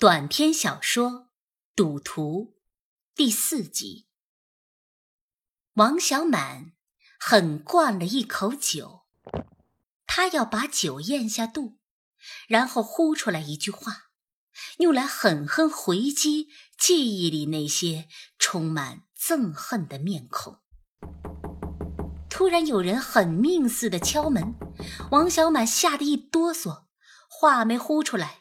短篇小说《赌徒》第四集。王小满狠灌了一口酒，他要把酒咽下肚，然后呼出来一句话，用来狠狠回击记忆里那些充满憎恨的面孔。突然有人狠命似的敲门，王小满吓得一哆嗦，话没呼出来。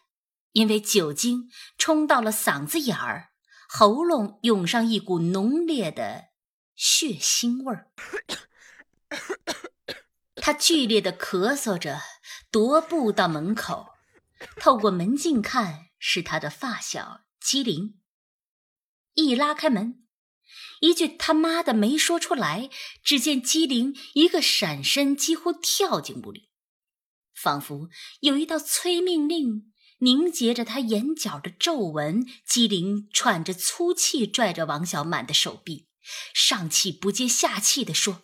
因为酒精冲到了嗓子眼儿，喉咙涌上一股浓烈的血腥味儿。他剧烈的咳嗽着，踱步到门口，透过门镜看，是他的发小机灵。一拉开门，一句他妈的没说出来，只见机灵一个闪身，几乎跳进屋里，仿佛有一道催命令。凝结着他眼角的皱纹，机灵喘着粗气，拽着王小满的手臂，上气不接下气地说：“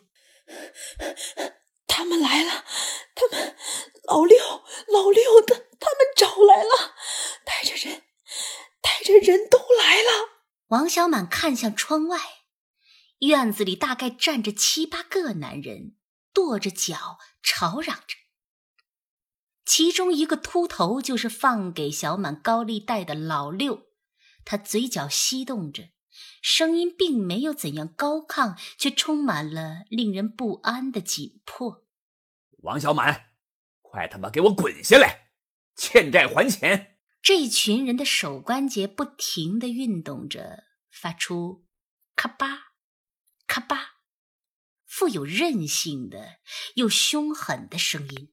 他们来了，他们老六老六的，他们找来了，带着人，带着人都来了。”王小满看向窗外，院子里大概站着七八个男人，跺着脚，吵嚷着。其中一个秃头就是放给小满高利贷的老六，他嘴角翕动着，声音并没有怎样高亢，却充满了令人不安的紧迫。王小满，快他妈给我滚下来！欠债还钱！这群人的手关节不停地运动着，发出咔吧、咔吧，富有韧性的又凶狠的声音。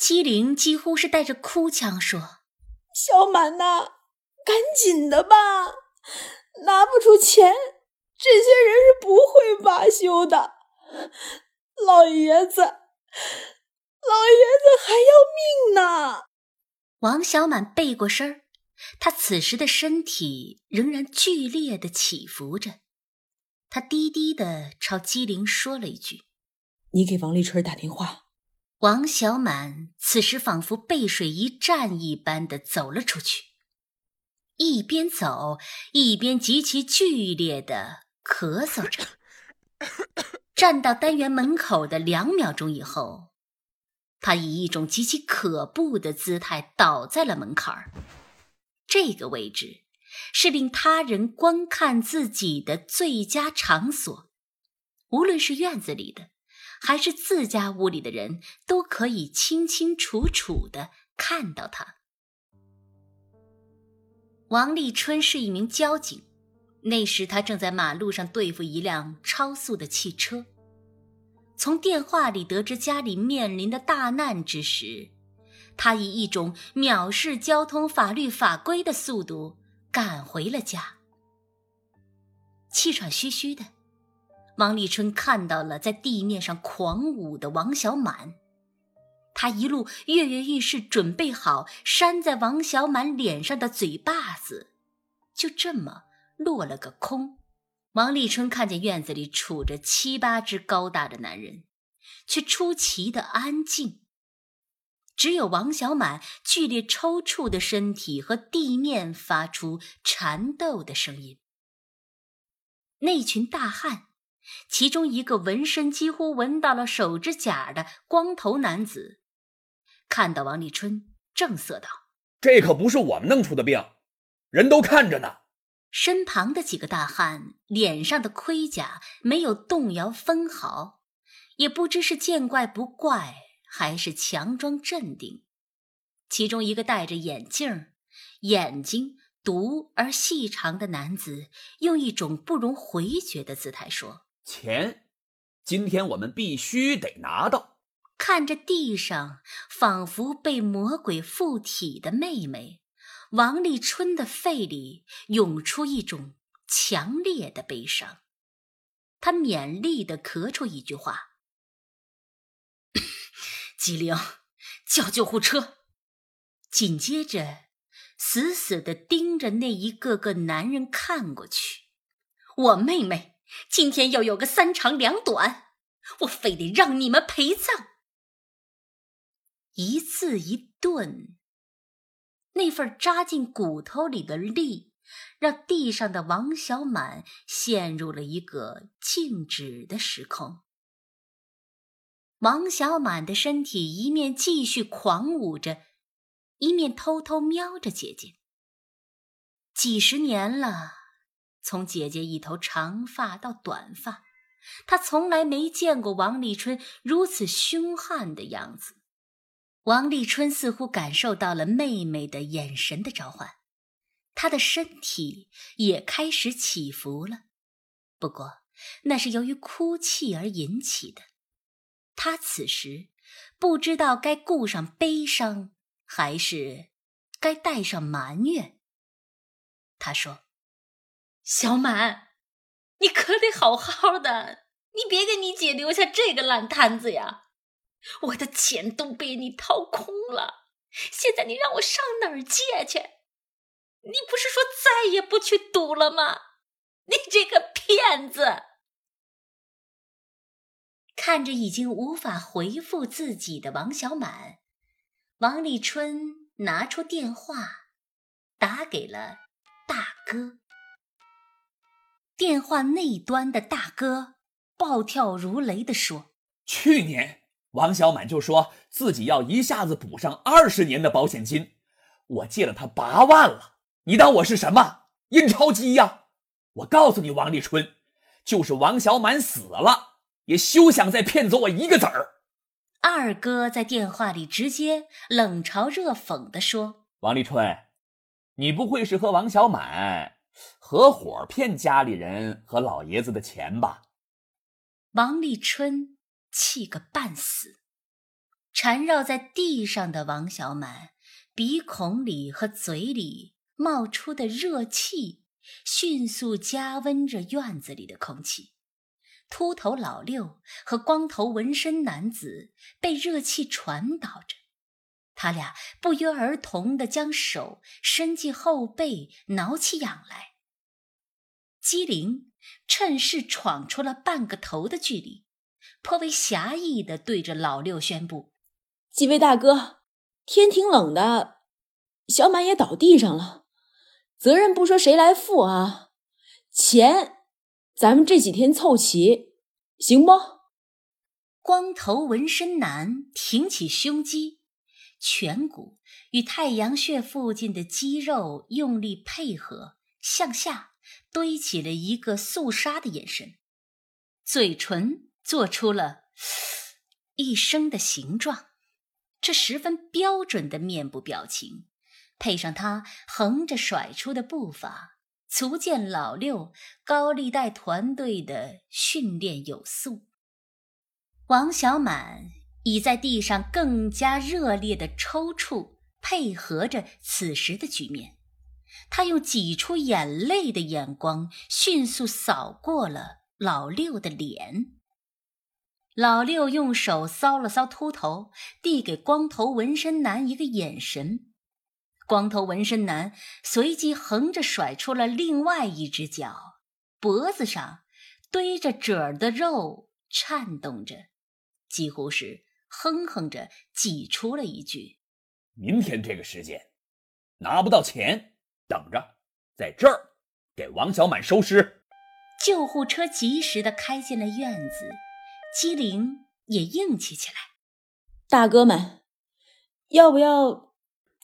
机灵几乎是带着哭腔说：“小满呐，赶紧的吧，拿不出钱，这些人是不会罢休的。老爷子，老爷子还要命呢。”王小满背过身儿，他此时的身体仍然剧烈的起伏着。他低低的朝机灵说了一句：“你给王立春打电话。”王小满此时仿佛背水一战一般的走了出去，一边走一边极其剧烈的咳嗽着。站到单元门口的两秒钟以后，他以一种极其可怖的姿态倒在了门槛儿。这个位置是令他人观看自己的最佳场所，无论是院子里的。还是自家屋里的人都可以清清楚楚的看到他。王立春是一名交警，那时他正在马路上对付一辆超速的汽车。从电话里得知家里面临的大难之时，他以一种藐视交通法律法规的速度赶回了家，气喘吁吁的。王立春看到了在地面上狂舞的王小满，他一路跃跃欲试，准备好扇在王小满脸上的嘴巴子，就这么落了个空。王立春看见院子里杵着七八只高大的男人，却出奇的安静，只有王小满剧烈抽搐的身体和地面发出缠斗的声音。那群大汉。其中一个纹身几乎纹到了手指甲的光头男子，看到王立春，正色道：“这可不是我们弄出的病，人都看着呢。”身旁的几个大汉脸上的盔甲没有动摇分毫，也不知是见怪不怪，还是强装镇定。其中一个戴着眼镜，眼睛毒而细长的男子，用一种不容回绝的姿态说。钱，今天我们必须得拿到。看着地上仿佛被魔鬼附体的妹妹，王立春的肺里涌出一种强烈的悲伤。他勉力的咳出一句话：“机灵，叫救护车。”紧接着，死死的盯着那一个个男人看过去。我妹妹。今天要有个三长两短，我非得让你们陪葬。一字一顿，那份扎进骨头里的力，让地上的王小满陷入了一个静止的时空。王小满的身体一面继续狂舞着，一面偷偷瞄着姐姐。几十年了，从姐姐一头长发到短发，她从来没见过王立春如此凶悍的样子。王立春似乎感受到了妹妹的眼神的召唤，他的身体也开始起伏了，不过那是由于哭泣而引起的。他此时不知道该顾上悲伤，还是该带上埋怨。他说：“小满，你可得好好的，你别给你姐留下这个烂摊子呀！我的钱都被你掏空了，现在你让我上哪儿借去？你不是说再也不去赌了吗？你这个骗子！”看着已经无法回复自己的王小满，王立春拿出电话，打给了大哥。电话那端的大哥暴跳如雷地说：“去年王小满就说自己要一下子补上二十年的保险金，我借了他八万了。你当我是什么印钞机呀？我告诉你，王立春，就是王小满死了。”也休想再骗走我一个子儿！二哥在电话里直接冷嘲热讽地说：“王立春，你不会是和王小满合伙骗家里人和老爷子的钱吧？”王立春气个半死，缠绕在地上的王小满鼻孔里和嘴里冒出的热气，迅速加温着院子里的空气。秃头老六和光头纹身男子被热气传导着，他俩不约而同地将手伸进后背，挠起痒来。机灵趁势闯出了半个头的距离，颇为侠义的对着老六宣布：“几位大哥，天挺冷的，小满也倒地上了，责任不说谁来负啊？钱。”咱们这几天凑齐，行不？光头纹身男挺起胸肌，颧骨与太阳穴附近的肌肉用力配合，向下堆起了一个肃杀的眼神，嘴唇做出了一声的形状。这十分标准的面部表情，配上他横着甩出的步伐。足见老六高利贷团队的训练有素。王小满已在地上更加热烈的抽搐，配合着此时的局面，他用挤出眼泪的眼光迅速扫过了老六的脸。老六用手搔了搔秃头，递给光头纹身男一个眼神。光头纹身男随即横着甩出了另外一只脚，脖子上堆着褶儿的肉颤动着，几乎是哼哼着挤出了一句：“明天这个时间，拿不到钱，等着，在这儿给王小满收尸。”救护车及时的开进了院子，机灵也硬气起来：“大哥们，要不要？”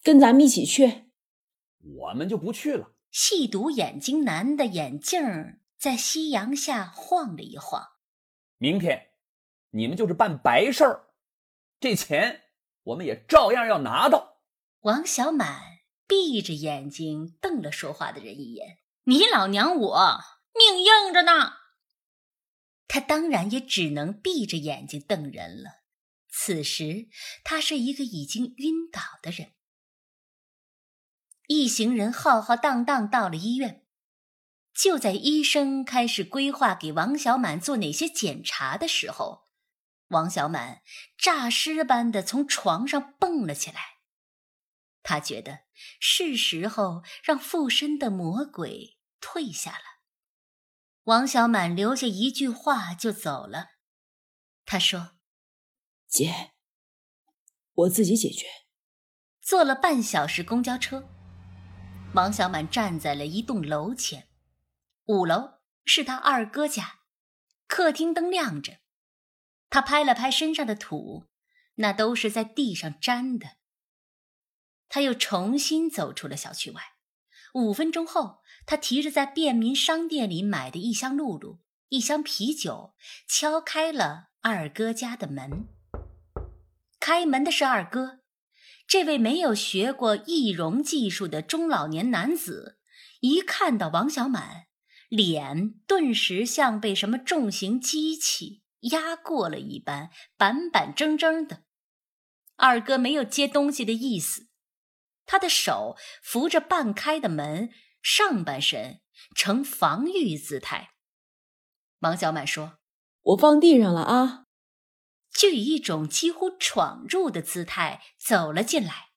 跟咱们一起去，我们就不去了。细读眼睛男的眼镜在夕阳下晃了一晃。明天，你们就是办白事儿，这钱我们也照样要拿到。王小满闭着眼睛瞪了说话的人一眼：“你老娘我命硬着呢。”他当然也只能闭着眼睛瞪人了。此时，他是一个已经晕倒的人。一行人浩浩荡荡到了医院，就在医生开始规划给王小满做哪些检查的时候，王小满诈尸般的从床上蹦了起来。他觉得是时候让附身的魔鬼退下了。王小满留下一句话就走了。他说：“姐，我自己解决。”坐了半小时公交车，王小满站在了一栋楼前，五楼是他二哥家，客厅灯亮着，他拍了拍身上的土，那都是在地上粘的。他又重新走出了小区外，五分钟后，他提着在便民商店里买的一箱露露、一箱啤酒，敲开了二哥家的门。开门的是二哥。这位没有学过易容技术的中老年男子，一看到王小满，脸顿时像被什么重型机器压过了一般，板板正正的。二哥没有接东西的意思，他的手扶着半开的门，上半身呈防御姿态。王小满说：“我放地上了啊。”就以一种几乎闯入的姿态走了进来。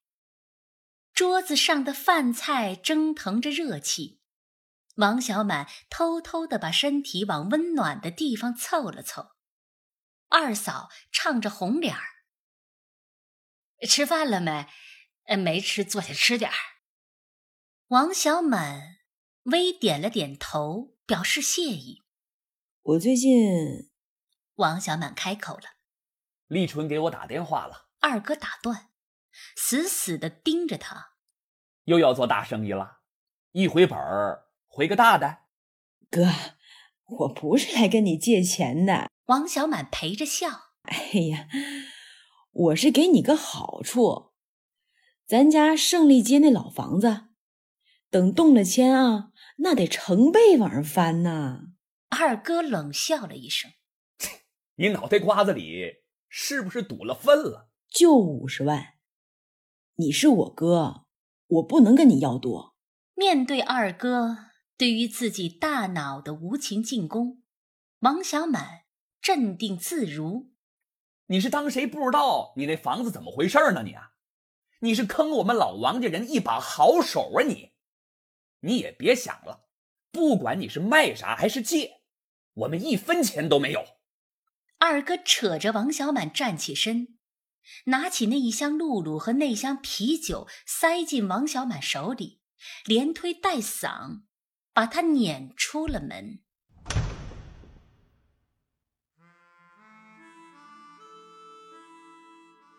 桌子上的饭菜蒸腾着热气，王小满偷偷的把身体往温暖的地方凑了凑。二嫂唱着红脸儿：“吃饭了没？呃，没吃，坐下吃点儿。”王小满微点了点头，表示谢意。我最近……王小满开口了。立春给我打电话了，二哥打断，死死的盯着他。又要做大生意了，一回本儿回个大的。哥，我不是来跟你借钱的。王小满陪着笑。哎呀，我是给你个好处，咱家胜利街那老房子，等动了迁啊，那得成倍往上翻呐。二哥冷笑了一声：“ 你脑袋瓜子里……”是不是堵了粪了？就五十万，你是我哥，我不能跟你要多。面对二哥对于自己大脑的无情进攻，王小满镇定自如。你是当谁不知道？你那房子怎么回事呢？你啊，你是坑我们老王家人一把好手啊！你，你也别想了，不管你是卖啥还是借，我们一分钱都没有。二哥扯着王小满站起身，拿起那一箱露露和那箱啤酒，塞进王小满手里，连推带搡，把他撵出了门。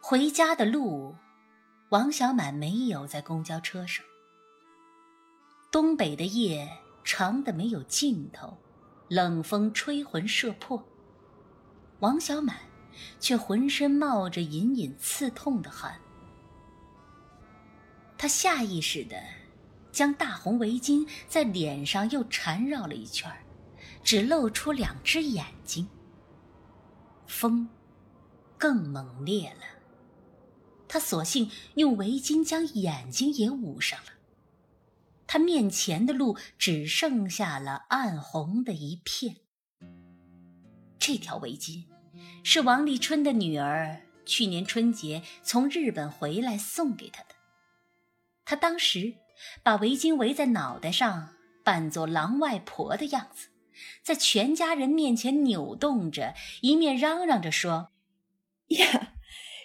回家的路，王小满没有在公交车上。东北的夜长的没有尽头，冷风吹魂射魄。王小满却浑身冒着隐隐刺痛的汗，他下意识的将大红围巾在脸上又缠绕了一圈，只露出两只眼睛。风更猛烈了，他索性用围巾将眼睛也捂上了。他面前的路只剩下了暗红的一片。这条围巾。是王立春的女儿去年春节从日本回来送给他的。他当时把围巾围在脑袋上，扮作狼外婆的样子，在全家人面前扭动着，一面嚷嚷着说：“ 呀，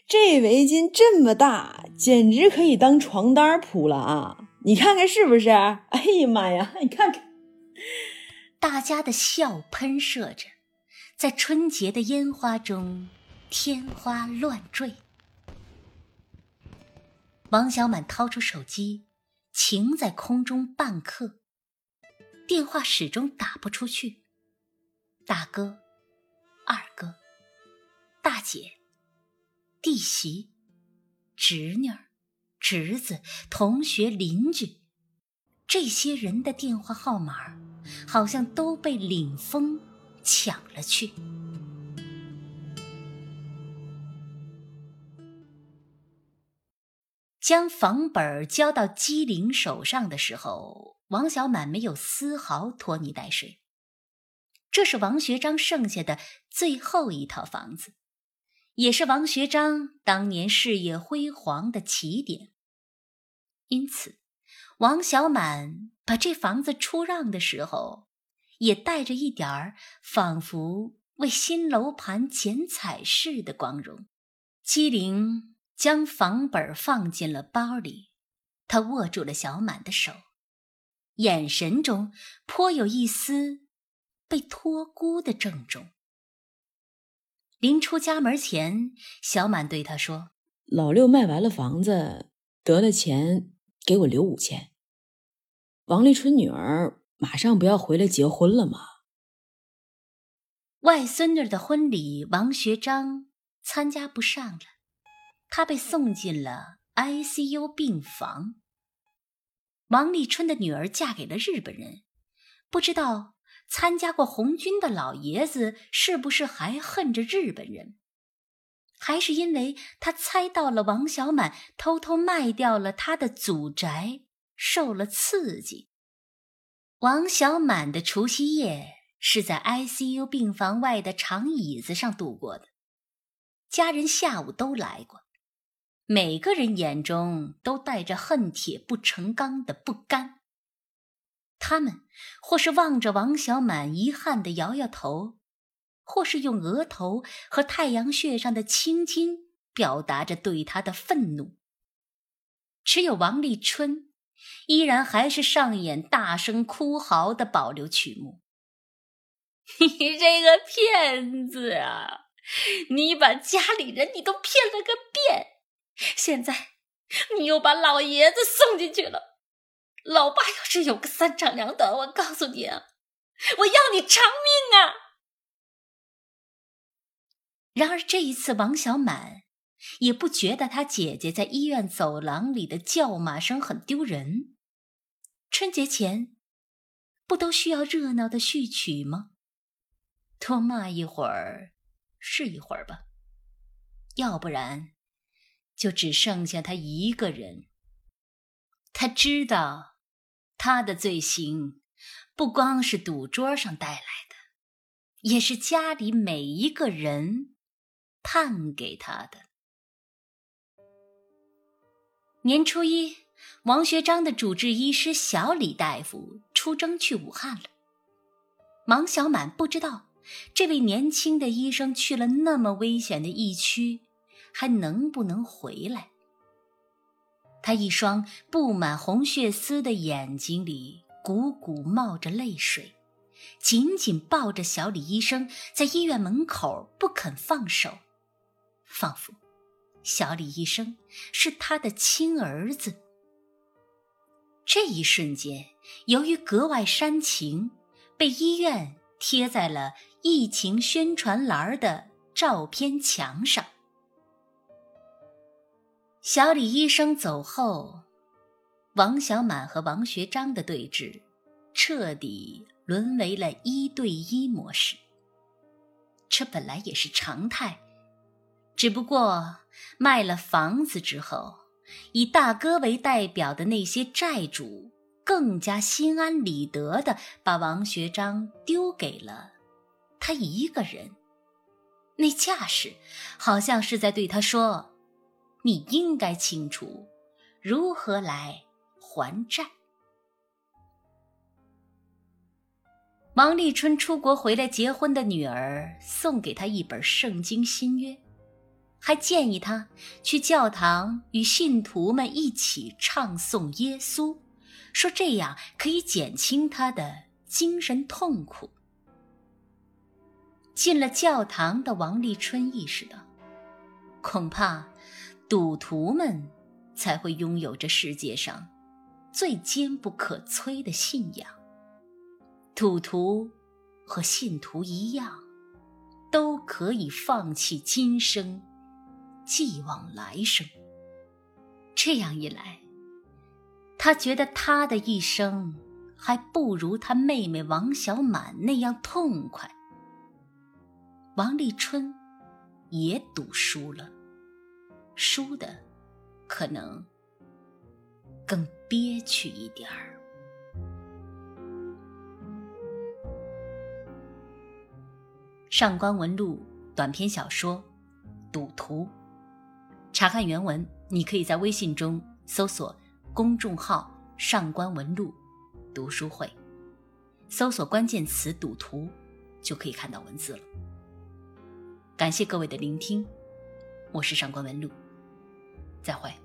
这围巾这么大，简直可以当床单铺了啊！你看看是不是？哎呀妈呀，你看看！”大家的笑喷射着。在春节的烟花中，天花乱坠。王小满掏出手机，停在空中半刻，电话始终打不出去。大哥、二哥、大姐、弟媳、侄女、侄子、同学、邻居，这些人的电话号码，好像都被领风。抢了去。将房本交到机灵手上的时候，王小满没有丝毫拖泥带水。这是王学章剩下的最后一套房子，也是王学章当年事业辉煌的起点。因此，王小满把这房子出让的时候。也带着一点儿仿佛为新楼盘剪彩似的光荣。机灵将房本放进了包里。他握住了小满的手，眼神中颇有一丝被托孤的郑重。临出家门前，小满对他说：“老六卖完了房子，得了钱，给我留五千。王立春女儿马上不要回来结婚了吗？”外孙女的婚礼，王学章参加不上了，他被送进了 ICU 病房。王立春的女儿嫁给了日本人，不知道。参加过红军的老爷子是不是还恨着日本人？还是因为他猜到了王小满偷偷卖掉了他的祖宅，受了刺激？王小满的除夕夜是在 ICU 病房外的长椅子上度过的，家人下午都来过，每个人眼中都带着恨铁不成钢的不甘。他们或是望着王小满遗憾的摇摇头，或是用额头和太阳穴上的青筋表达着对他的愤怒。只有王立春，依然还是上演大声哭嚎的保留曲目。你这个骗子啊！你把家里人你都骗了个遍，现在你又把老爷子送进去了。老爸要是有个三长两短，我告诉你，我要你偿命啊！然而这一次，王小满也不觉得他姐姐在医院走廊里的叫骂声很丢人。春节前不都需要热闹的序曲吗？多骂一会儿是一会儿吧，要不然就只剩下他一个人。他知道。他的罪行，不光是赌桌上带来的，也是家里每一个人判给他的。年初一，王学章的主治医师小李大夫出征去武汉了。王小满不知道，这位年轻的医生去了那么危险的疫区，还能不能回来？他一双布满红血丝的眼睛里汩汩冒着泪水，紧紧抱着小李医生，在医院门口不肯放手，仿佛小李医生是他的亲儿子。这一瞬间，由于格外煽情，被医院贴在了疫情宣传栏的照片墙上。小李医生走后，王小满和王学章的对峙彻底沦为了一对一模式。这本来也是常态，只不过卖了房子之后，以大哥为代表的那些债主更加心安理得的把王学章丢给了他一个人，那架势好像是在对他说。你应该清楚如何来还债。王立春出国回来结婚的女儿送给他一本圣经新约，还建议他去教堂与信徒们一起唱颂耶稣，说这样可以减轻他的精神痛苦。进了教堂的王立春意识到，恐怕。赌徒们才会拥有这世界上最坚不可摧的信仰。赌徒和信徒一样，都可以放弃今生，寄望来生。这样一来，他觉得他的一生还不如他妹妹王小满那样痛快。王立春也赌输了。输的可能更憋屈一点儿。上官文录短篇小说《赌徒》，查看原文，你可以在微信中搜索公众号“上官文录读书会”，搜索关键词“赌徒”，就可以看到文字了。感谢各位的聆听，我是上官文录。再会。